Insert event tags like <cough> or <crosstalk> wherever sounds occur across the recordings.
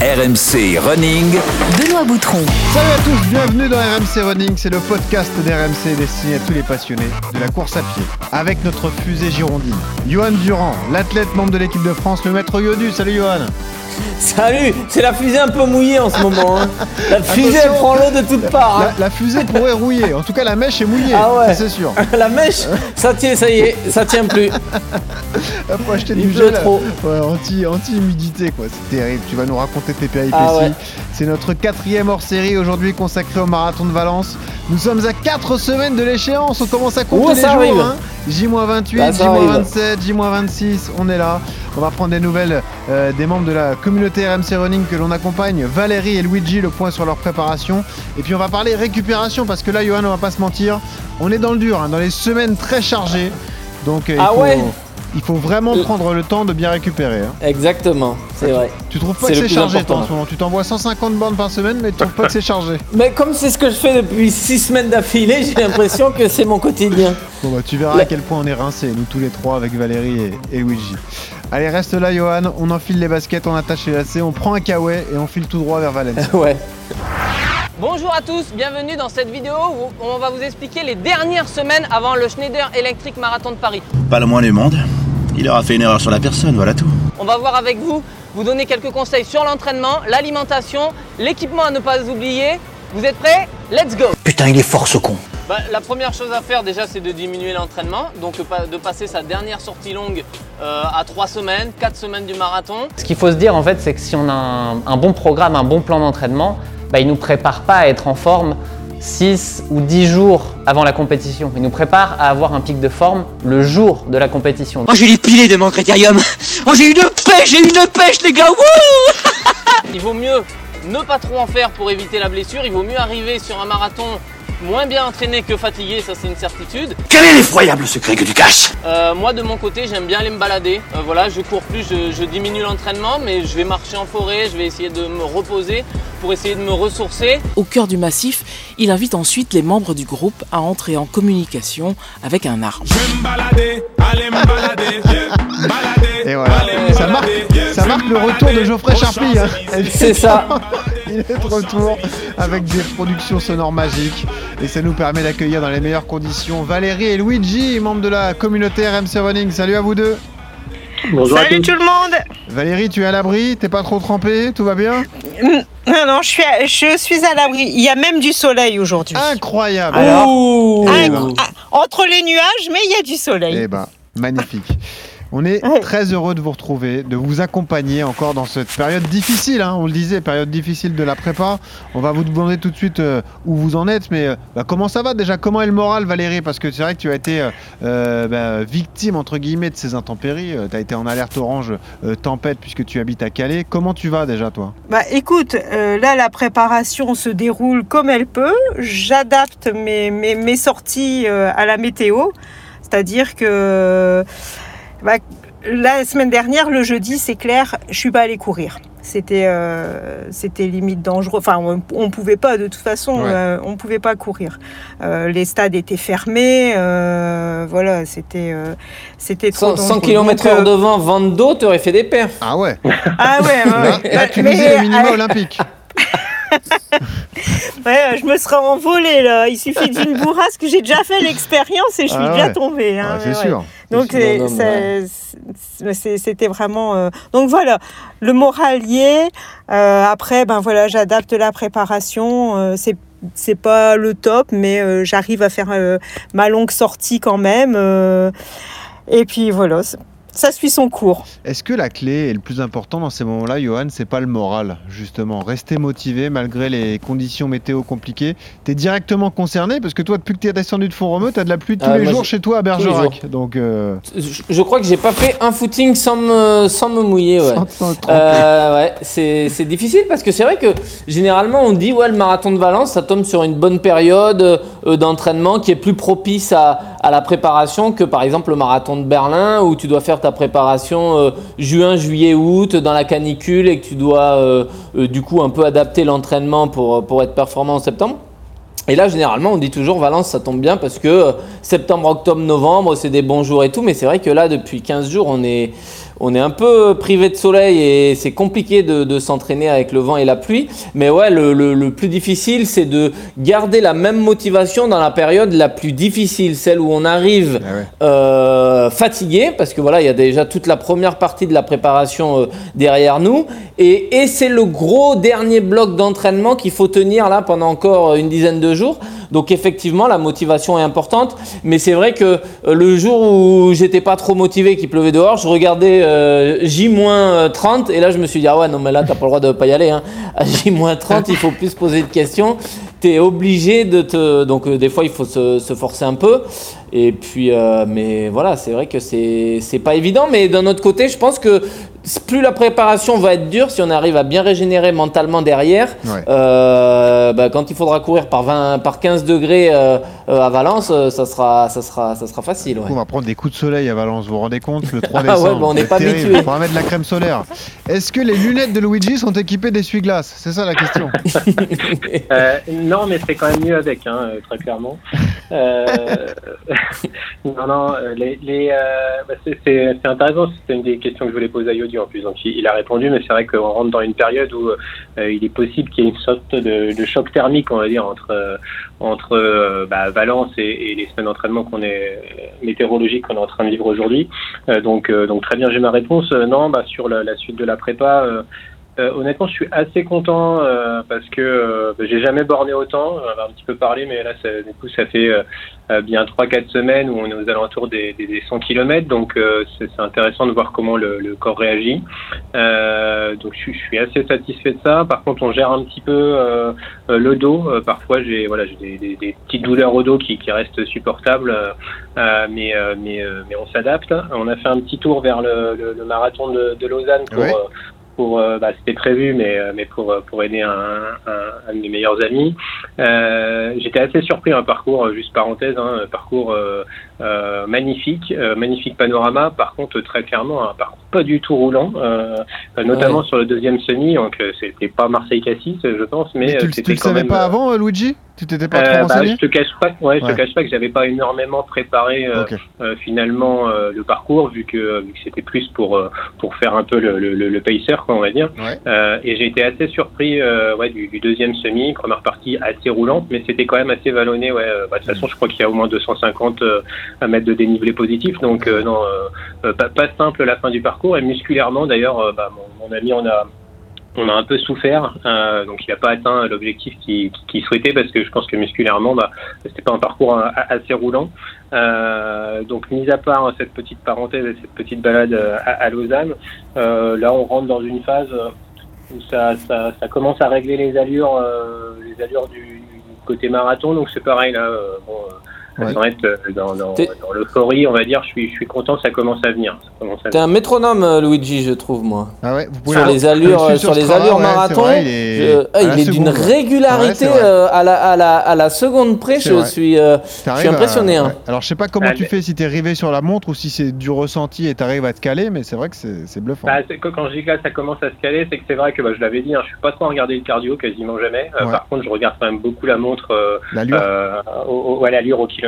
RMC Running. Benoît Boutron. Salut à tous, bienvenue dans RMC Running, c'est le podcast d'RMC destiné à tous les passionnés de la course à pied. Avec notre fusée girondine, Johan Durand, l'athlète membre de l'équipe de France, le maître Yodu. Salut Johan. Salut, c'est la fusée un peu mouillée en ce moment. hein. <laughs> La fusée elle prend l'eau de toutes parts. hein. La, la fusée pourrait rouiller, en tout cas la mèche est mouillée, Ah ouais. ça, c'est sûr. <laughs> La mèche, ça tient, ça y est, ça tient plus. <laughs> <laughs> Faut acheter du gel ouais, anti, anti-humidité quoi, c'est terrible. Tu vas nous raconter tes péripéties. Ah ouais. C'est notre quatrième hors série aujourd'hui consacré au marathon de Valence. Nous sommes à 4 semaines de l'échéance, on commence à compter les jours. arrive. hein. J-28, Là, ça arrive. J-27, J-26, on est là. On va prendre des nouvelles euh, des membres de la communauté RMC Running que l'on accompagne, Valérie et Luigi, le point sur leur préparation. Et puis on va parler récupération parce que là, Johan, on va pas se mentir, on est dans le dur, hein, dans les semaines très chargées. Donc euh, Ah il, faut, ouais. Il faut vraiment Euh. prendre le temps de bien récupérer. hein. Exactement, c'est vrai. Tu trouves pas que c'est chargé toi, en ce moment? Tu t'envoies 150 bornes par semaine, mais tu trouves pas que c'est chargé <laughs> Mais comme c'est ce que je fais depuis six semaines d'affilée, j'ai l'impression que c'est mon quotidien. Bon bah tu verras à quel point on est rincés, nous tous les trois avec Valérie et, et Luigi. Allez reste là Johan, on enfile les baskets, on attache les lacets, on prend un kawaii et on file tout droit vers Valence. <laughs> Ouais. Bonjour à tous, bienvenue dans cette vidéo où on va vous expliquer les dernières semaines avant le Schneider Electric Marathon de Paris. Pas le moins du monde. Il aura fait une erreur sur la personne, voilà tout. On va voir avec vous, vous donner quelques conseils sur l'entraînement, l'alimentation, l'équipement à ne pas oublier. Vous êtes prêts? Let's go Putain, il est fort ce con. Bah, La première chose à faire déjà c'est de diminuer l'entraînement, donc de passer sa dernière sortie longue euh, à 3 semaines, 4 semaines du marathon. Ce qu'il faut se dire en fait, c'est que si on a un, un bon programme, un bon plan d'entraînement, bah, il nous prépare pas à être en forme 6 ou 10 jours avant la compétition. Il nous prépare à avoir un pic de forme le jour de la compétition. Oh, j'ai les pilés de mon critérium. Oh, j'ai une pêche, j'ai une pêche, les gars. Wouh Il vaut mieux ne pas trop en faire pour éviter la blessure, il vaut mieux arriver sur un marathon moins bien entraîné que fatigué, ça c'est une certitude. Quel est l'effroyable secret que tu caches? Euh, moi de mon côté j'aime bien aller me balader. Euh, voilà, je cours plus, je, je diminue l'entraînement, mais je vais marcher en forêt, je vais essayer de me reposer pour essayer de me ressourcer. Au cœur du massif, il invite ensuite les membres du groupe à entrer en communication avec un arbre. Et voilà, ça marque, ça marque le retour de Geoffrey Charpie. hein. C'est ça. Il est de retour avec des productions sonores magiques et ça nous permet d'accueillir dans les meilleures conditions Valérie et Luigi, membres de la communauté RMC Running. Salut à vous deux. Salut tout le monde Valérie, tu es à l'abri, t'es pas trop trempé, tout va bien? Non, non, je suis à, je suis à l'abri. Il y a même du soleil aujourd'hui. Incroyable. Ouh. Eh ben. ah, entre les nuages, mais il y a du soleil. Eh ben, magnifique. On est Ouais. très heureux de vous retrouver, de vous accompagner encore dans cette période difficile, hein, on le disait, période difficile de la prépa. On va vous demander tout de suite euh, où vous en êtes, mais euh, bah, comment ça va déjà? Comment est le moral, Valérie? Parce que c'est vrai que tu as été euh, bah, victime, entre guillemets, de ces intempéries. tu as été en alerte orange tempête puisque tu habites à Calais. Comment tu vas déjà, toi? Bah écoute, là la préparation se déroule comme elle peut. J'adapte mes, mes, mes sorties à la météo. C'est-à-dire que bah, la semaine dernière, le jeudi, c'est clair, je suis pas allée courir. C'était euh, c'était limite dangereux. Enfin, on, on pouvait pas de toute façon, Ouais. euh, on pouvait pas courir. Euh, les stades étaient fermés. euh, voilà, c'était euh, c'était trop 100, 100 dangereux. km Donc, euh, heure devant, Van Do, t'aurais fait des perfs. Ah ouais Ah ouais, ouais, <laughs> Là, tu Mais, le minimum euh, olympique. <laughs> Ouais, je me serais envolée là. Il suffit d'une bourrasque. J'ai déjà fait l'expérience et je suis Ah déjà ouais. tombée. hein, Ah, c'est sûr. Donc c'était vraiment. euh, Donc voilà, le moral y est. Euh, après, ben voilà, j'adapte la préparation. Euh, c'est c'est pas le top, mais euh, j'arrive à faire euh, ma longue sortie quand même. euh, et puis voilà. Ça suit son cours. Est-ce que la clé et le plus important dans ces moments-là, Johan, c'est pas le moral, justement Rester motivé malgré les conditions météo compliquées. Tu es directement concerné parce que toi, depuis que tu es descendu de Font-Romeu, tu as de la pluie tous Ah, les jours chez toi à Bergerac. Donc, euh, Je, je crois que j'ai pas fait un footing sans me, sans me mouiller. Ouais. Euh, ouais, c'est c'est difficile parce que c'est vrai que généralement on dit ouais le marathon de Valence ça tombe sur une bonne période euh, d'entraînement qui est plus propice à, à la préparation que par exemple le marathon de Berlin où tu dois faire ta préparation euh, juin, juillet, août dans la canicule et que tu dois euh, euh, du coup un peu adapter l'entraînement pour, pour être performant en septembre. Et là, généralement, on dit toujours Valence, ça tombe bien parce que septembre, octobre, novembre, c'est des bons jours et tout. Mais c'est vrai que là, depuis 15 jours, on est, on est un peu privé de soleil et c'est compliqué de, de s'entraîner avec le vent et la pluie. Mais ouais, le, le- le plus difficile, c'est de garder la même motivation dans la période la plus difficile, celle où on arrive Ah ouais. euh, fatigué parce que voilà, il y a déjà toute la première partie de la préparation euh, derrière nous et, et c'est le gros dernier bloc d'entraînement qu'il faut tenir là pendant encore une dizaine de jours. Donc effectivement, la motivation est importante, mais c'est vrai que euh, le jour où j'étais pas trop motivé, qu'il pleuvait dehors, je regardais euh, J-30 et là je me suis dit ah ouais non mais là t'as pas le droit de pas y aller. Hein. À J-30, il faut plus se poser de questions. T'es obligé de te donc euh, des fois il faut se, se forcer un peu. Et puis, euh, mais voilà, c'est vrai que c'est c'est pas évident. Mais d'un autre côté, je pense que plus la préparation va être dure, si on arrive à bien régénérer mentalement derrière, Ouais. euh, bah, quand il faudra courir par 20, par 15 degrés euh, euh, à Valence, ça sera, ça sera, ça sera facile. Du ouais. coup, on va prendre des coups de soleil à Valence, vous vous rendez compte Le 3 <laughs> Ah ouais, décembre. bah, on n'est pas habitué. Il faudra mettre de la crème solaire. Est-ce que les lunettes de Luigi sont équipées d'essuie-glace C'est ça la question. <laughs> Euh, non, mais c'est quand même mieux avec, hein, très clairement. Euh, <laughs> non, non, euh, les, les, euh, bah, c'est, intéressant. C'était une des questions que je voulais poser à Yodi en plus. Donc, il, a répondu, mais c'est vrai qu'on rentre dans une période où il est possible qu'il y ait une sorte de, de choc thermique, on va dire, entre entre bah, Valence et, et les semaines d'entraînement qu'on est météorologiques qu'on est en train de vivre aujourd'hui. Donc, donc très bien, j'ai ma réponse. Non, bah, sur la, la suite de la prépa. Euh, honnêtement, je suis assez content euh, parce que euh, bah, j'ai jamais borné autant. On en a un petit peu parlé, mais là, ça, du coup, ça fait euh, euh, bien 3-4 semaines où on est aux alentours des, des, des 100 km. Donc, euh, c'est c'est intéressant de voir comment le, le corps réagit. Euh, donc, je, suis- je suis assez satisfait de ça. Par contre, on gère un petit peu le dos. Euh, parfois, j'ai voilà, j'ai des, des, des petites douleurs au dos qui, qui restent supportables, mais euh, mais euh, mais on s'adapte. On a fait un petit tour vers le, le, le marathon de, de Lausanne pour Ouais. Pour euh, bah, c'était prévu mais euh, mais pour euh, pour aider un, un, un de mes meilleurs amis. J'étais assez surpris un parcours euh, juste parenthèse hein, parcours euh, magnifique euh, magnifique panorama par contre très clairement un parcours pas du tout roulant euh, euh, notamment sur le deuxième semi donc euh, c'était pas Marseille Cassis je pense mais, Mais tu, euh, tu c'était le savais même pas euh, avant, euh, Luigi? Tu t'étais pas euh, trop bah, je te cache pas, ouais, je te cache pas que j'avais pas énormément préparé euh, Ok. euh, finalement euh, le parcours vu que, vu que c'était plus pour euh, pour faire un peu le, le, le- le pacer quoi on va dire. Ouais. Euh, et j'ai été assez surpris euh, ouais, du, du deuxième semi, première partie assez roulante, mais c'était quand même assez vallonné. Ouais. Euh, bah, de toute façon, je crois qu'il y a au moins 250 euh, mètres de dénivelé positif, donc euh, non, euh, pas, pas simple la fin du parcours. Et musculairement d'ailleurs, euh, bah, mon, mon ami on a on a un peu souffert, euh, donc il n'a pas atteint l'objectif qu'il qu'il souhaitait parce que je pense que musculairement, bah, c'était pas un parcours assez roulant. Euh, donc, mis à part cette petite parenthèse et cette petite balade à, à Lausanne, euh, là, on rentre dans une phase où ça, ça, ça commence à régler les allures, les allures du, côté marathon. Donc, c'est pareil là. bon, Ouais. sans être euh, dans, dans, dans l'euphorie, on va dire, je suis, je suis content, ça commence à venir. T'es un métronome, euh, Luigi, je trouve, moi. Ah ouais, vous pouvez Sur le- les allures, sur les Strava, allures ouais, marathon, vrai, il est, je- ah, est d'une régularité Ouais, euh, à, la, à, la, à la seconde près. C'est Je suis, euh, je suis impressionné. à- hein. ouais. Alors je sais pas comment Ah, tu mais- fais si t'es rivé sur la montre ou si c'est du ressenti et t'arrives à te caler, mais c'est vrai que c'est c'est bluffant. Bah, quand je dis que là, ça commence à se caler, c'est que c'est vrai que bah, je l'avais dit, hein, je suis pas trop à regarder le cardio, quasiment jamais. Euh, Ouais. Par contre, je regarde quand même beaucoup la montre euh, L'allure. euh, au, au- à l'allure au kilomètre.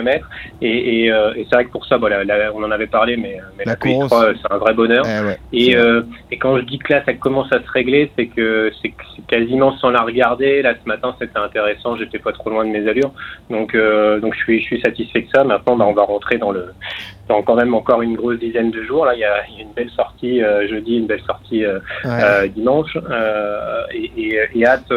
Et, et, euh, et c'est vrai que pour ça, voilà, là, on en avait parlé, mais, mais La la, PI3, course. euh, c'est un vrai bonheur. Eh ouais, Et, vrai. euh, et quand je dis que là, ça commence à se régler, c'est que c'est quasiment sans la regarder. Là, ce matin, c'était intéressant. J'étais pas trop loin de mes allures, donc donc je suis je suis satisfait de ça. Maintenant, bah, on va rentrer dans le dans quand même encore une grosse dizaine de jours. Là, il y a, il y a une belle sortie euh, jeudi, une belle sortie euh, Ouais. euh, dimanche, et, et, et hâte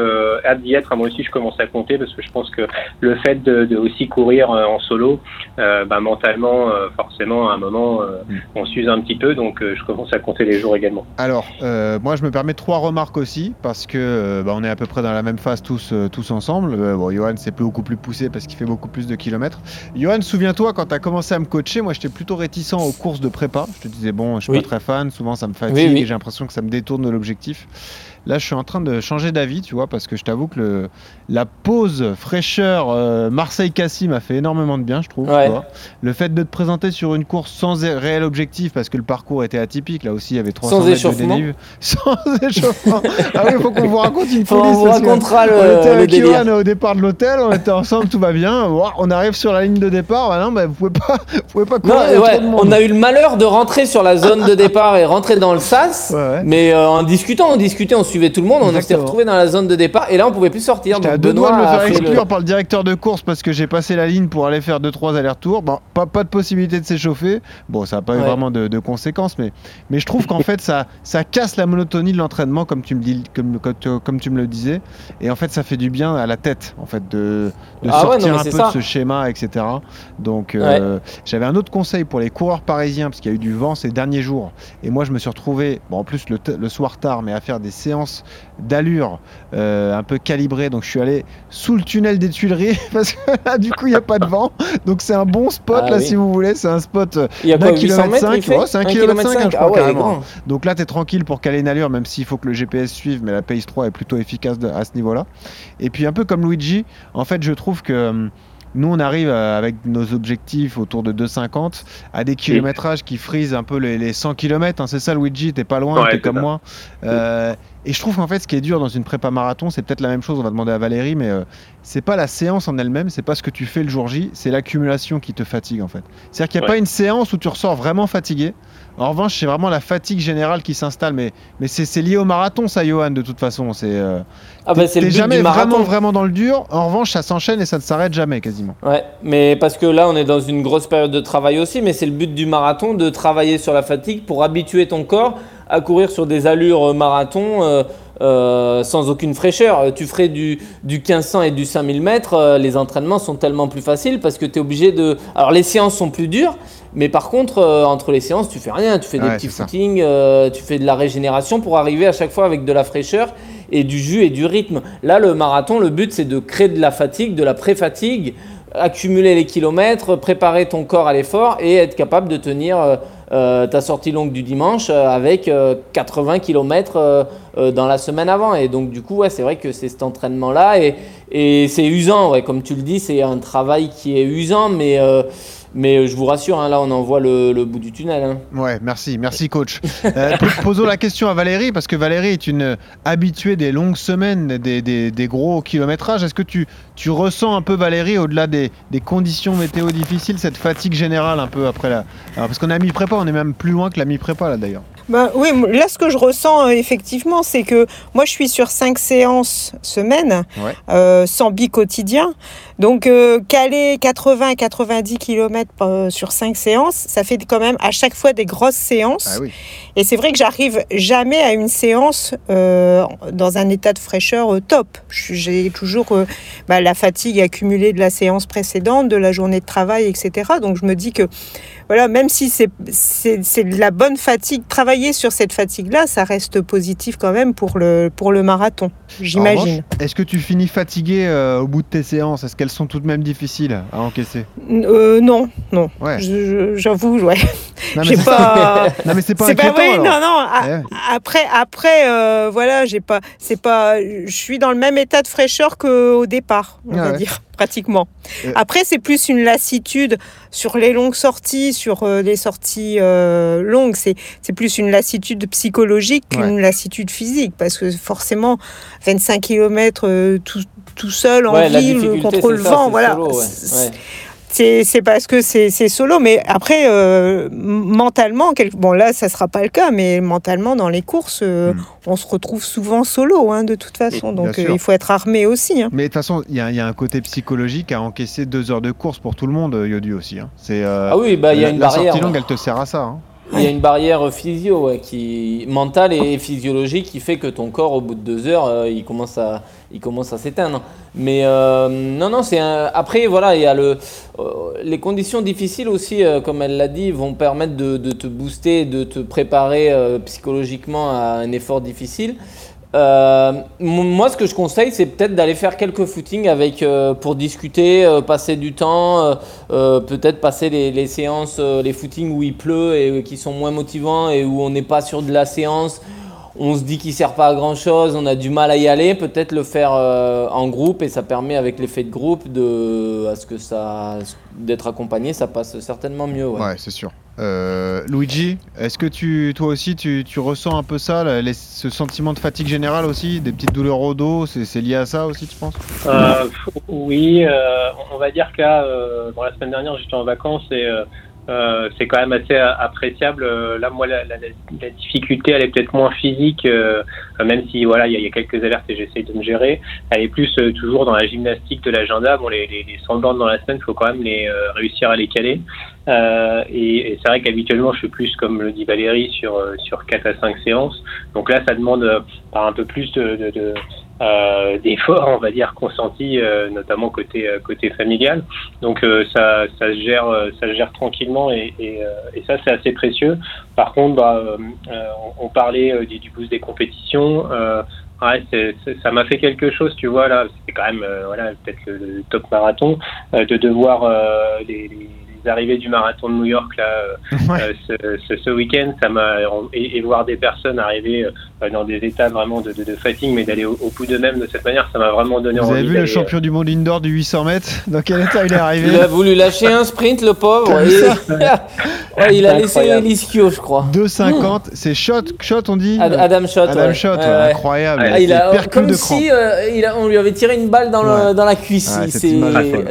hâte d'y être. Moi aussi, je commence à compter parce que je pense que le fait de, de aussi courir en solo, euh, bah, mentalement, euh, forcément, à un moment, euh, Mm. on s'use un petit peu, donc euh, je commence à compter les jours également. Alors, euh, moi, je me permets trois remarques aussi, parce que euh, bah, on est à peu près dans la même phase tous, euh, tous ensemble. Euh, bon, Johan, c'est beaucoup plus poussé parce qu'il fait beaucoup plus de kilomètres. Johan, souviens-toi, quand tu as commencé à me coacher, moi, j'étais plutôt réticent aux courses de prépa. Je te disais, bon, je suis Oui. pas très fan, souvent ça me fatigue Oui, oui. et j'ai l'impression que ça me détourne de l'objectif. Là, je suis en train de changer d'avis, tu vois, parce que je t'avoue que le, la pause fraîcheur euh, Marseille-Cassis m'a fait énormément de bien, je trouve. tu Ouais. vois. Le fait de te présenter sur une course sans réel objectif, parce que le parcours était atypique, là aussi, il y avait 300 Sans mètres de échauffement. dénive. <laughs> Sans échauffement. Ah oui, il faut qu'on vous raconte une folie. on vous racontera le- On était avec. Johan au départ de l'hôtel, on était ensemble, tout va bien. On arrive sur la ligne de départ, bah non, bah, vous pouvez pas, vous pouvez pas courir. ouais, on a eu le malheur de rentrer sur la zone de départ et rentrer dans le sas. Mais euh, en discutant, on discutait, on suivait tout le monde, on s'est retrouvé dans la zone de départ et là on pouvait plus sortir. J'étais à deux doigts de me faire le- exclure par le directeur de course parce que j'ai passé la ligne pour aller faire 2-3 allers-retours. Bon, pas, pas de possibilité de s'échauffer. Bon, ça n'a pas eu vraiment de, de conséquences, mais, mais je trouve qu'en <laughs> fait, ça, ça casse la monotonie de l'entraînement, comme tu, me dis, comme, comme tu- comme tu me le disais. Et en fait, ça fait du bien à la tête, en fait, de, de Ah ouais, sortir non, un peu ça. de ce schéma, etc. Donc, euh, j'avais un autre conseil pour les coureurs parisiens, parce qu'il y a eu du vent ces derniers jours. Et moi, je me suis retrouvé, bon, en plus le, le soir tard, mais à faire des séances d'allure euh, un peu calibrées. Donc, je suis allé sous le tunnel des Tuileries, <laughs> parce que là, du coup, il n'y a pas de vent. Donc, c'est un bon spot, Ah là, oui. si vous voulez. C'est un spot euh, Il y a d'un quoi, 800 kilomètre mètres, cinq. il fait Ouais, c'est un kilomètre kilomètre cinq, hein, je cinq. crois, Ah ouais, grand. Donc là, tu es tranquille pour caler une allure, même s'il faut que le GPS suive, mais la Pace 3 est plutôt efficace de- à ce niveau-là. Et puis, un peu comme Luigi, en fait, je trouve que. hum, nous, on arrive euh, avec nos objectifs autour de 2,50 à des kilométrages qui frisent un peu les, les 100 km. c'est ça, Luigi, t'es pas loin, Ouais, t'es comme ça. moi. Euh, et je trouve qu'en fait, ce qui est dur dans une prépa marathon, c'est peut-être la même chose. On va demander à Valérie, mais euh, c'est pas la séance en elle-même, c'est pas ce que tu fais le jour J, c'est l'accumulation qui te fatigue en fait. C'est-à-dire qu'il n'y a Ouais. pas une séance où tu ressors vraiment fatigué. En revanche, c'est vraiment la fatigue générale qui s'installe. Mais, mais c'est c'est lié au marathon, ça, Johan, de toute façon. C'est euh, Ah bah, t'es- c'est le t'es but jamais du vraiment, vraiment dans le dur. En revanche, ça s'enchaîne et ça ne s'arrête jamais quasiment. Ouais, mais parce que là, on est dans une grosse période de travail aussi, mais c'est le but du marathon de travailler sur la fatigue pour habituer ton corps à courir sur des allures euh, marathon euh, euh, sans aucune fraîcheur. Tu ferais du, du 1500 et du 5000 mètres, euh, les entraînements sont tellement plus faciles parce que tu es obligé de. Alors, les séances sont plus dures, mais par contre, euh, entre les séances, tu fais rien. Tu fais des Ouais, petits footings, tu fais de la régénération pour arriver à chaque fois avec de la fraîcheur et du jus et du rythme. Là, le marathon, le but, c'est de créer de la fatigue, de la pré-fatigue, accumuler les kilomètres, préparer ton corps à l'effort et être capable de tenir euh, ta sortie longue du dimanche euh, avec euh, 80 km euh, euh, dans la semaine avant. Et donc, du coup, c'est vrai que c'est cet entraînement-là et, c'est usant, ouais, comme tu le dis, c'est un travail qui est usant, mais, mais je vous rassure, hein, là, on en voit le, bout du tunnel. hein. Ouais, merci, merci coach. Po- posons la question à Valérie, parce que Valérie est une habituée des longues semaines, des, des- des gros kilométrages. Est-ce que tu, tu ressens un peu, Valérie, au-delà des, des conditions météo difficiles, cette fatigue générale un peu après la... Alors, parce qu'on a mis prépa, on est même plus loin que la mi-prépa là d'ailleurs. Ben, oui, là, ce que je ressens euh, effectivement, c'est que moi, je suis sur cinq séances semaine, Ouais. euh, sans bi quotidien. Donc, euh, caler 80-90 km euh, sur cinq séances, ça fait quand même à chaque fois des grosses séances. Ah oui. Et c'est vrai que j'arrive jamais à une séance dans un état de fraîcheur top. J'ai toujours bah, la fatigue accumulée de la séance précédente, de la journée de travail, etc. Donc je me dis que voilà, même si c'est de la bonne fatigue, travailler sur cette fatigue-là, ça reste positif quand même pour le pour le marathon. J'imagine. Est-ce que tu finis fatigué euh, au bout de tes séances? Est-ce qu'elles sont tout de même difficiles à encaisser? Euh, non, non. Ouais. J'avoue, ouais. Non, mais <laughs> c'est pas. <laughs> Non mais c'est pas non, non. a- Eh ouais. Après, après, euh, voilà, j'ai pas, c'est pas, je suis dans le même état de fraîcheur qu'au départ, on Ah va ouais. dire, pratiquement. Euh. Après, c'est plus une lassitude sur les longues sorties, sur euh, les sorties euh, longues. C'est, c'est plus une lassitude psychologique qu'une lassitude physique, parce que forcément, 25 km tout, tout seul en Ouais, ville contre le vent, voilà. solo, ouais. C'est- parce que c'est c'est solo, mais après, euh, mentalement, quel- bon là, ça sera pas le cas, mais mentalement, dans les courses, euh, on se retrouve souvent solo, hein, de toute façon. Donc, Hmm. Bien euh, il faut être armé aussi. hein. Mais de toute façon, il y, a- il y a un côté psychologique à encaisser deux heures de course pour tout le monde, Yodu aussi. hein. C'est, euh, Ah oui, bah, il y a la- une la barrière. sortie longue, elle te sert à ça. hein. il y a une barrière physio, ouais, qui, mentale et physiologique qui fait que ton corps, au bout de deux heures, euh, il commence à, il commence à s'éteindre. Mais euh, non, non, c'est un... après, voilà, il y a le, euh, les conditions difficiles aussi, euh, comme elle l'a dit, vont permettre de, te booster, de te préparer psychologiquement à un effort difficile. Moi, ce que je conseille, c'est peut-être d'aller faire quelques footings avec, pour discuter, passer du temps, peut-être passer les, les séances, les footings où il pleut et qui sont moins motivants et où on n'est pas sûr de la séance. On se dit qu'il sert pas à grand chose, on a du mal à y aller. Peut-être le faire euh, en groupe et ça permet avec l'effet de groupe de, à ce que ça, d'être accompagné, ça passe certainement mieux. Ouais. Ouais, c'est sûr. Euh, Luigi, est-ce que tu, toi aussi, tu, tu ressens un peu ça, là, les- ce sentiment de fatigue générale aussi, des petites douleurs au dos, c'est lié à ça aussi, tu penses? Euh, oui, euh, on va dire euh, bon, la semaine dernière, j'étais en vacances et euh, euh, c'est quand même assez a- appréciable. Euh, Là, moi, la, la, la difficulté, elle est peut-être moins physique, euh, même si voilà, il y, y a quelques alertes et j'essaye de me gérer. Elle est plus euh, toujours dans la gymnastique de l'agenda. Bon, les, les, les 100 bornes dans la semaine, il faut quand même les euh, réussir à les caler. Euh, et, et c'est vrai qu'habituellement, je suis plus, comme le dit Valérie, sur euh, sur 4 à 5 séances. Donc là, ça demande euh, par un peu plus de, de, de euh, d'efforts, on va dire, consentis, euh, notamment côté euh, côté familial. Donc euh, ça, ça se gère, euh, ça se gère tranquillement et, et, et ça c'est assez précieux. Par contre, bah, on, on parlait du, du boost des compétitions. Ouais, c'est- c'est- ça m'a fait quelque chose, tu vois là. C'était quand même, voilà, peut-être le, le top marathon de devoir les- les arrivées du marathon de New York là euh, euh, ce, ce, ce week-end, ça m'a et, et voir des personnes arriver euh, dans des états vraiment de, de, de fatigue, mais d'aller au, au bout d'eux-mêmes de cette manière, ça m'a vraiment donné Vous envie. avez vu le euh, champion du monde indoor du 800 mètres? Dans quel état il est <laughs> arrivé? Il a voulu lâcher un sprint, le pauvre. <laughs> Ouais, il a laissé l'ischio, je crois. 2,50, c'est shot, shot on dit Ad- Adam Schott. Adam ouais. Schott, Ouais, ouais, ouais. incroyable. Ah, il a, comme de si euh, il a- on lui avait tiré une balle dans, le, dans la cuisse. C'est-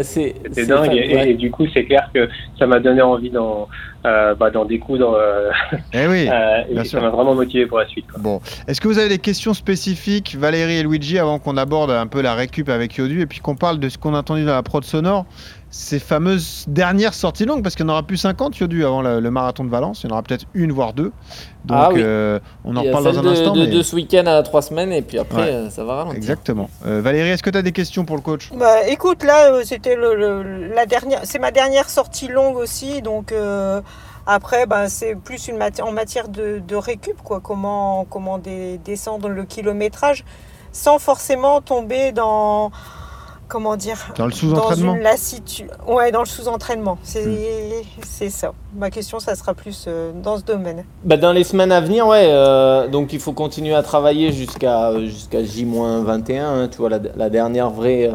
C'était dingue et, du coup c'est clair que ça m'a donné envie d'en euh, bah, découdre euh, Eh oui, <laughs> euh, bien et sûr. ça m'a vraiment motivé pour la suite. quoi. Bon, est-ce que vous avez des questions spécifiques, Valérie et Luigi, avant qu'on aborde un peu la récup avec Yodu et puis qu'on parle de ce qu'on a entendu dans la prod sonore, ces fameuses dernières sorties longues, parce qu'il n'y en aura plus 50 Yodu avant le, le marathon de Valence, il y en aura peut-être une voire deux. Donc Ah oui. euh, on en reparle dans un de, instant. de, mais- de ce week-end à trois semaines et puis après Ouais. euh, ça va ralentir. Exactement. Euh, Valérie, est-ce que tu as des questions pour le coach? Bah, écoute, là, euh, c'était le, le- la dernière, c'est ma dernière sortie longue aussi, donc euh, après, bah, c'est plus une mati- en matière de, de récup, quoi. Comment, comment dé- descendre le kilométrage sans forcément tomber dans, comment dire, Dans le sous-entraînement Dans une lassitude. Ouais, dans le sous-entraînement. C'est, c'est ça. Ma question, ça sera plus euh, dans ce domaine. Bah, dans les semaines à venir, ouais. euh, donc il faut continuer à travailler jusqu'à jusqu'à J-21. hein, tu vois, la, la dernière vraie, euh,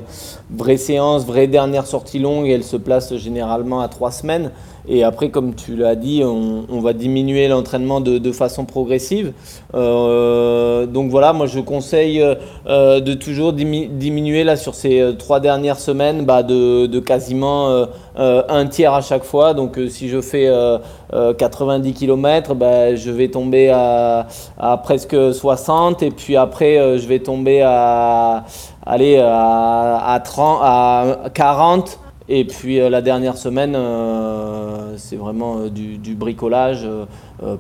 vraie séance, vraie dernière sortie longue, elle se place généralement à trois semaines. Et après, comme tu l'as dit, on, va diminuer l'entraînement de, de façon progressive. Euh, donc voilà, moi je conseille euh, de toujours dimi- diminuer là sur ces euh, trois dernières semaines bah, de, de quasiment un tiers à chaque fois. Donc si je fais euh, euh, 90 km, bah, je vais tomber à, à presque 60 et puis après je vais tomber à, à, à, 30, à 40. Et puis euh, la dernière semaine, euh, c'est vraiment euh, du, bricolage.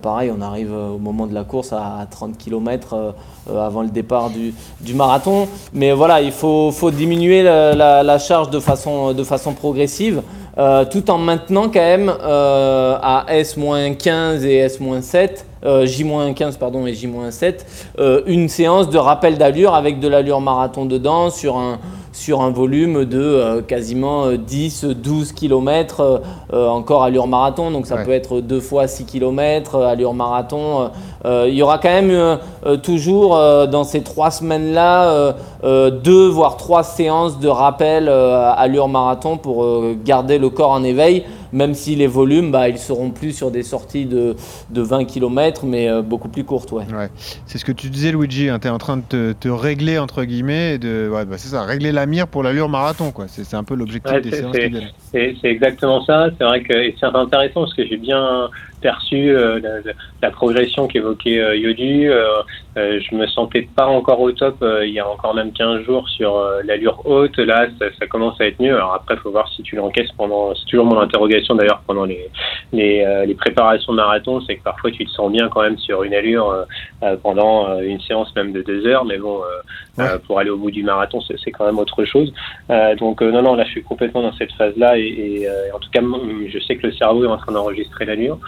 Pareil, on arrive au moment de la course à, à 30 km avant le départ du, marathon. Mais voilà, il faut, diminuer la, charge de façon, progressive, tout en maintenant quand même à S-15 et S-7. euh, J-15 pardon et J-7 euh, une séance de rappel d'allure avec de l'allure marathon dedans sur un, sur un volume de euh, quasiment euh, 10-12 km encore allure marathon. Donc ça peut être deux fois 6 km allure marathon euh, euh, il y aura quand même euh, euh, toujours euh, dans ces trois semaines là deux voire trois séances de rappel euh, allure marathon pour euh, garder le corps en éveil même si les volumes, bah, ils seront plus sur des sorties de, de 20 km, mais euh, beaucoup plus courtes. Ouais. Ouais. C'est ce que tu disais, Luigi. tu es en train de te, te régler, entre guillemets, et de, ouais, bah, c'est ça, régler la mire pour l'allure marathon. quoi. C'est c'est un peu l'objectif Ouais, des c'est- séances c'est-. C'est c'est exactement ça. C'est vrai que c'est intéressant parce que j'ai bien perçu euh, la, progression qu'évoquait euh, Yodu. Euh, je me sentais pas encore au top il y a encore même 15 jours sur l'allure haute. Là, ça, commence à être mieux. Alors après, faut voir si tu l'encaisses pendant. C'est toujours mon interrogation d'ailleurs pendant les les, les préparations de marathon, c'est que parfois tu te sens bien quand même sur une allure pendant une séance même de deux heures, mais bon, euh, euh, pour aller au bout du marathon, c'est quand même autre chose. Euh, donc euh, non, non, là je suis complètement dans cette phase-là et, et, euh, en tout cas, je sais que le cerveau est en train d'enregistrer l'allure.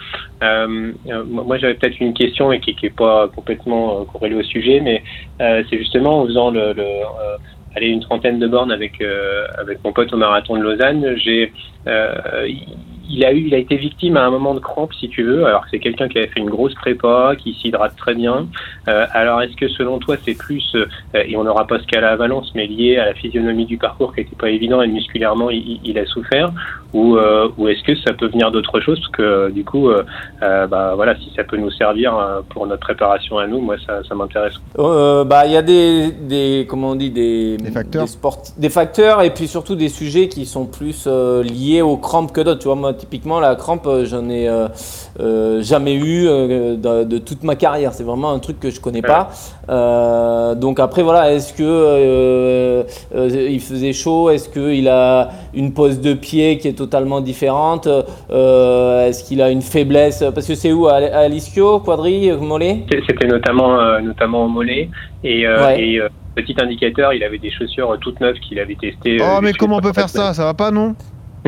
Euh, euh, moi, j'avais peut-être une question et qui n'est pas complètement corrélée au sujet, mais euh, c'est justement en faisant le, le, euh, aller une trentaine de bornes avec euh, avec mon pote au marathon de Lausanne, j'ai euh, il a eu, il a été victime à un moment de crampe, si tu veux. Alors que c'est quelqu'un qui avait fait une grosse prépa, qui s'hydrate très bien. Euh, alors est-ce que selon toi c'est plus, euh, et on n'aura pas ce cas-là à Valence, mais lié à la physionomie du parcours qui n'était pas évident et musculairement il, il a souffert, ou, euh, ou est-ce que ça peut venir d'autre chose? Parce que euh, du coup, euh, euh, bah voilà, si ça peut nous servir euh, pour notre préparation à nous, moi ça, ça m'intéresse. Euh, bah, il y a des, des, comment on dit, des, Des facteurs. des, des facteurs et puis surtout des sujets qui sont plus euh, liés aux crampes que d'autres. Tu vois, moi, typiquement, la crampe, euh, j'en ai euh, euh, jamais eu euh, de, de toute ma carrière. C'est vraiment un truc que je connais pas. Euh, donc après, voilà, est-ce que euh, euh, il faisait chaud? Est-ce qu'il a une pose de pied qui est totalement différente? Euh, Est-ce qu'il a une faiblesse? Parce que c'est où? À, l'ischio, quadri, mollet? C'était notamment euh, notamment au mollet et, euh, Ouais. et euh, petit indicateur, il avait des chaussures toutes neuves qu'il avait testées. euh, Oh, mais comment on peut faire ça? Ça va pas, non?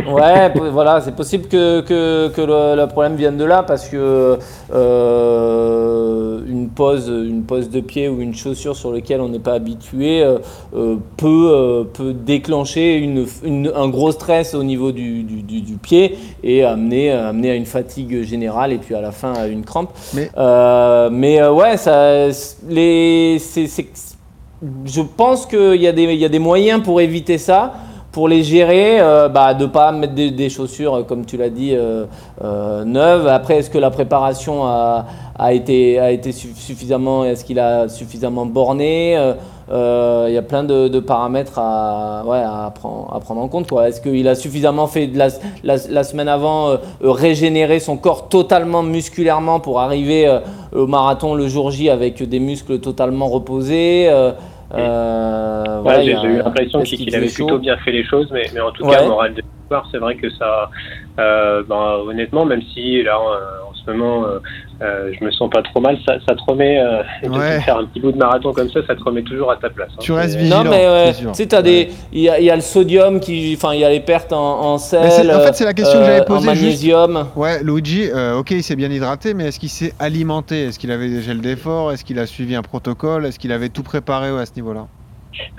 Ouais, voilà, c'est possible que, que, que le, le problème vienne de là parce que euh, une pose, une pose de pied ou une chaussure sur laquelle on n'est pas habitué euh, euh, peut, euh, peut déclencher une, une- un gros stress au niveau du, du, du- du pied et amener, amener à une fatigue générale et puis à la fin à une crampe. Mais- mais ouais, ça, les, je pense qu'il y, a des- il y a des moyens pour éviter ça, pour les gérer, euh, bah, de ne pas mettre des, chaussures, euh, comme tu l'as dit, euh, neuves. Après, est-ce que la préparation a, été, suffisamment, est-ce qu'il a suffisamment borné Il y a plein de, paramètres à, prendre, en compte. Est-ce qu'il a suffisamment fait la, la, semaine avant régénérer son corps totalement musculairement pour arriver au marathon le jour J avec des muscles totalement reposés euh, euh, Ouais, j'ai eu l'impression qu'il avait plutôt bien fait les choses, mais, mais en tout Ouais. cas, moral de l'histoire, c'est vrai que ça, euh, ben, honnêtement, même si là, euh, en ce moment, euh, je me sens pas trop mal, ça, ça te remet, euh, de faire un petit bout de marathon comme ça, ça te remet toujours à ta place. hein. Tu restes vigilant. Non mais tu sais, t'as des, il y, a- il y a le sodium qui, enfin, il y a les pertes en, en sel. Mais en fait, c'est la question que j'avais euh, posée En juste. magnésium. Ouais, Luigi, euh, ok, il s'est bien hydraté, mais est-ce qu'il s'est alimenté? Est-ce qu'il avait des gels d'effort Est-ce qu'il a suivi un protocole? Est-ce qu'il avait tout préparé ouais, à ce niveau-là?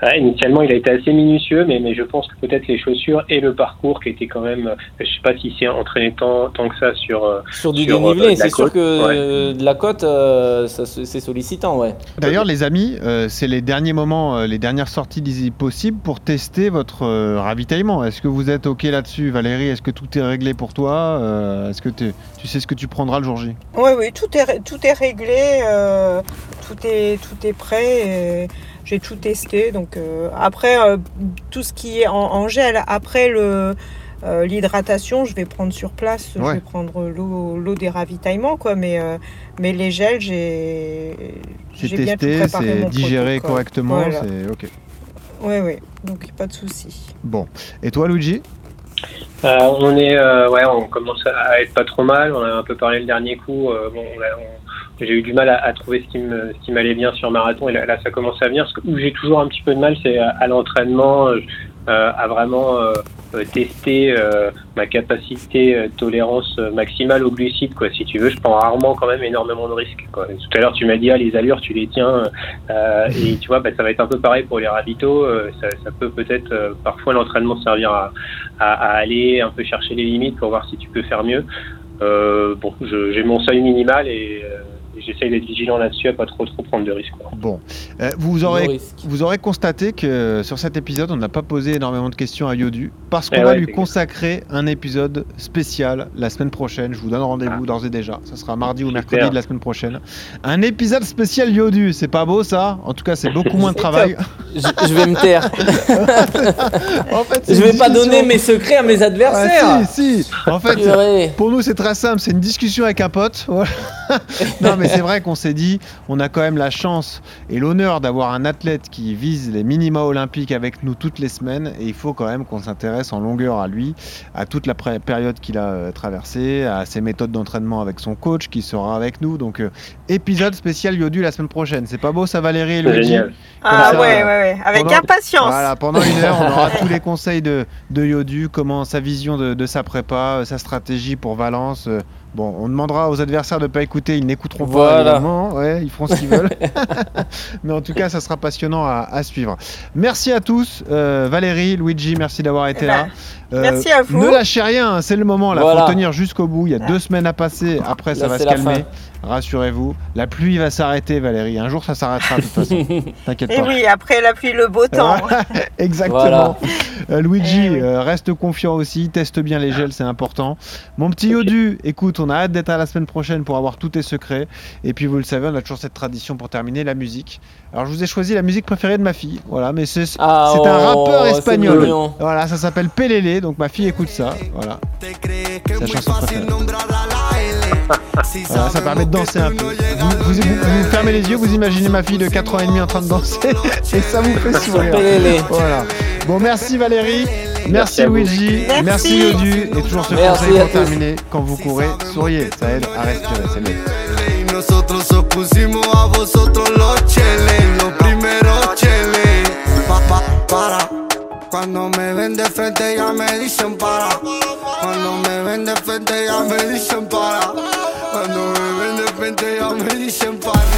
Ouais, initialement, il a été assez minutieux, mais, mais je pense que peut-être les chaussures et le parcours qui était quand même, je sais pas si c'est entraîné tant, tant que ça sur. euh, Sur du Sur, euh, dénivelé, c'est sûr que ouais. euh, de la côte, euh, c'est sollicitant, ouais. D'ailleurs, les amis, euh, c'est les derniers moments, euh, les dernières sorties possibles pour tester votre euh, ravitaillement. Est-ce que vous êtes OK là-dessus, Valérie? Est-ce que tout est réglé pour toi? Euh, Est-ce que tu sais ce que tu prendras le jour J? Oui, oui, tout est, tout est réglé, euh, tout, est, tout est prêt. et J'ai tout testé. Donc, euh, après, euh, tout ce qui est en, en gel, après le. euh, L'hydratation, je vais prendre sur place, je vais prendre l'eau l'eau des ravitaillements, quoi. Mais, euh, mais les gels, j'ai bien tout testé, préparé c'est digéré correctement, Voilà. c'est OK. Oui, oui, donc pas de souci. Bon. Et toi, Luigi? Euh, on est, euh, ouais, on commence à être pas trop mal. On a un peu parlé le dernier coup. euh, bon, on a- on- j'ai eu du mal à, trouver ce qui m'allait bien sur marathon. Et là, ça commence à venir. Ce où j'ai toujours un petit peu de mal, c'est à, l'entraînement, euh, euh, à vraiment euh, tester ma capacité tolérance maximale aux glucides. Quoi. Si tu veux, je prends rarement quand même énormément de risques. Tout à l'heure, tu m'as dit ah, les allures, tu les tiens. et tu vois, bah, ça va être un peu pareil pour les ravitaux. ça, peut peut-être parfois l'entraînement servir à, aller un peu chercher les limites pour voir si tu peux faire mieux. Bon, j'ai mon seuil minimal et j'essaye d'être vigilant là-dessus, à pas trop trop prendre de risques. Bon. Euh, vous, aurez, risque. vous aurez constaté que euh, sur cet épisode, on n'a pas posé énormément de questions à Yodu parce qu'on Eh va ouais, lui consacrer un épisode spécial la semaine prochaine. Je vous donne rendez-vous d'ores et déjà. Ça sera mardi ou mercredi de la semaine prochaine. Un épisode spécial Yodu. C'est pas beau ça? En tout cas, c'est beaucoup moins de <laughs> travail. je, je vais me taire. <laughs> En fait, Je vais pas donner mes secrets à mes adversaires. Ah, si, si. En fait, pour nous, c'est très simple. C'est une discussion avec un pote. <laughs> Non, mais c'est vrai qu'on s'est dit, on a quand même la chance et l'honneur d'avoir un athlète qui vise les minima olympiques avec nous toutes les semaines. Et il faut quand même qu'on s'intéresse en longueur à lui, à toute la période qu'il a euh, traversée, à ses méthodes d'entraînement avec son coach qui sera avec nous. Donc, euh, épisode spécial Yodu la semaine prochaine. C'est pas beau, ça, Valérie et Luigi génial. Ah ça, ouais, ouais, ouais. Avec pendant- impatience. Voilà, pendant une heure, on aura <laughs> tous les conseils de, de Yodu, comment sa vision de, de sa prépa, euh, sa stratégie pour Valence. euh, Bon, on demandera aux adversaires de ne pas écouter, ils n'écouteront pas. Voilà. Ouais, ils feront ce qu'ils veulent. <laughs> <laughs> Mais en tout cas, ça sera passionnant à, à suivre. Merci à tous. Euh, Valérie, Luigi, merci d'avoir été Eh là. ben, merci à vous. Ne lâchez rien, hein, c'est le moment. Il Voilà. faut tenir jusqu'au bout. Il y a deux semaines à passer. Après, ça Là, va se calmer. Rassurez-vous. La pluie va s'arrêter, Valérie. Un jour, ça s'arrêtera de toute façon. <laughs> T'inquiète Et pas. oui, après la pluie, le beau temps. <laughs> Exactement. Voilà. Euh, Luigi, Eh oui. euh, reste confiant aussi, teste bien les gels, c'est important. Mon petit Yodu, écoute, on a hâte d'être à la semaine prochaine pour avoir tous tes secrets. Et puis vous le savez, on a toujours cette tradition pour terminer, la musique. Alors je vous ai choisi la musique préférée de ma fille, voilà, mais c'est Ah, un oh, rappeur c'est espagnol. Voilà, ça s'appelle Pelele, donc ma fille écoute ça, voilà. Chanson préférée. Voilà, ça permet de danser un peu. Vous, vous- vous- vous fermez les yeux, vous imaginez ma fille de 4 ans et demi en train de danser, <laughs> et ça vous fait sourire. Voilà. Bon, merci Valérie. Merci. Luigi. Merci. Merci Yodu. Et toujours ce Merci conseil pour terminer. Quand vous courez, souriez. Ça aide à respirer. C'est mieux. Y nosotros os pusimos a vosotros los cheles, los primeros cheles. Cuando me ven de frente ya me dicen para. Cuando me ven de frente ya me dicen para. Cuando me ven de frente ya me dicen para.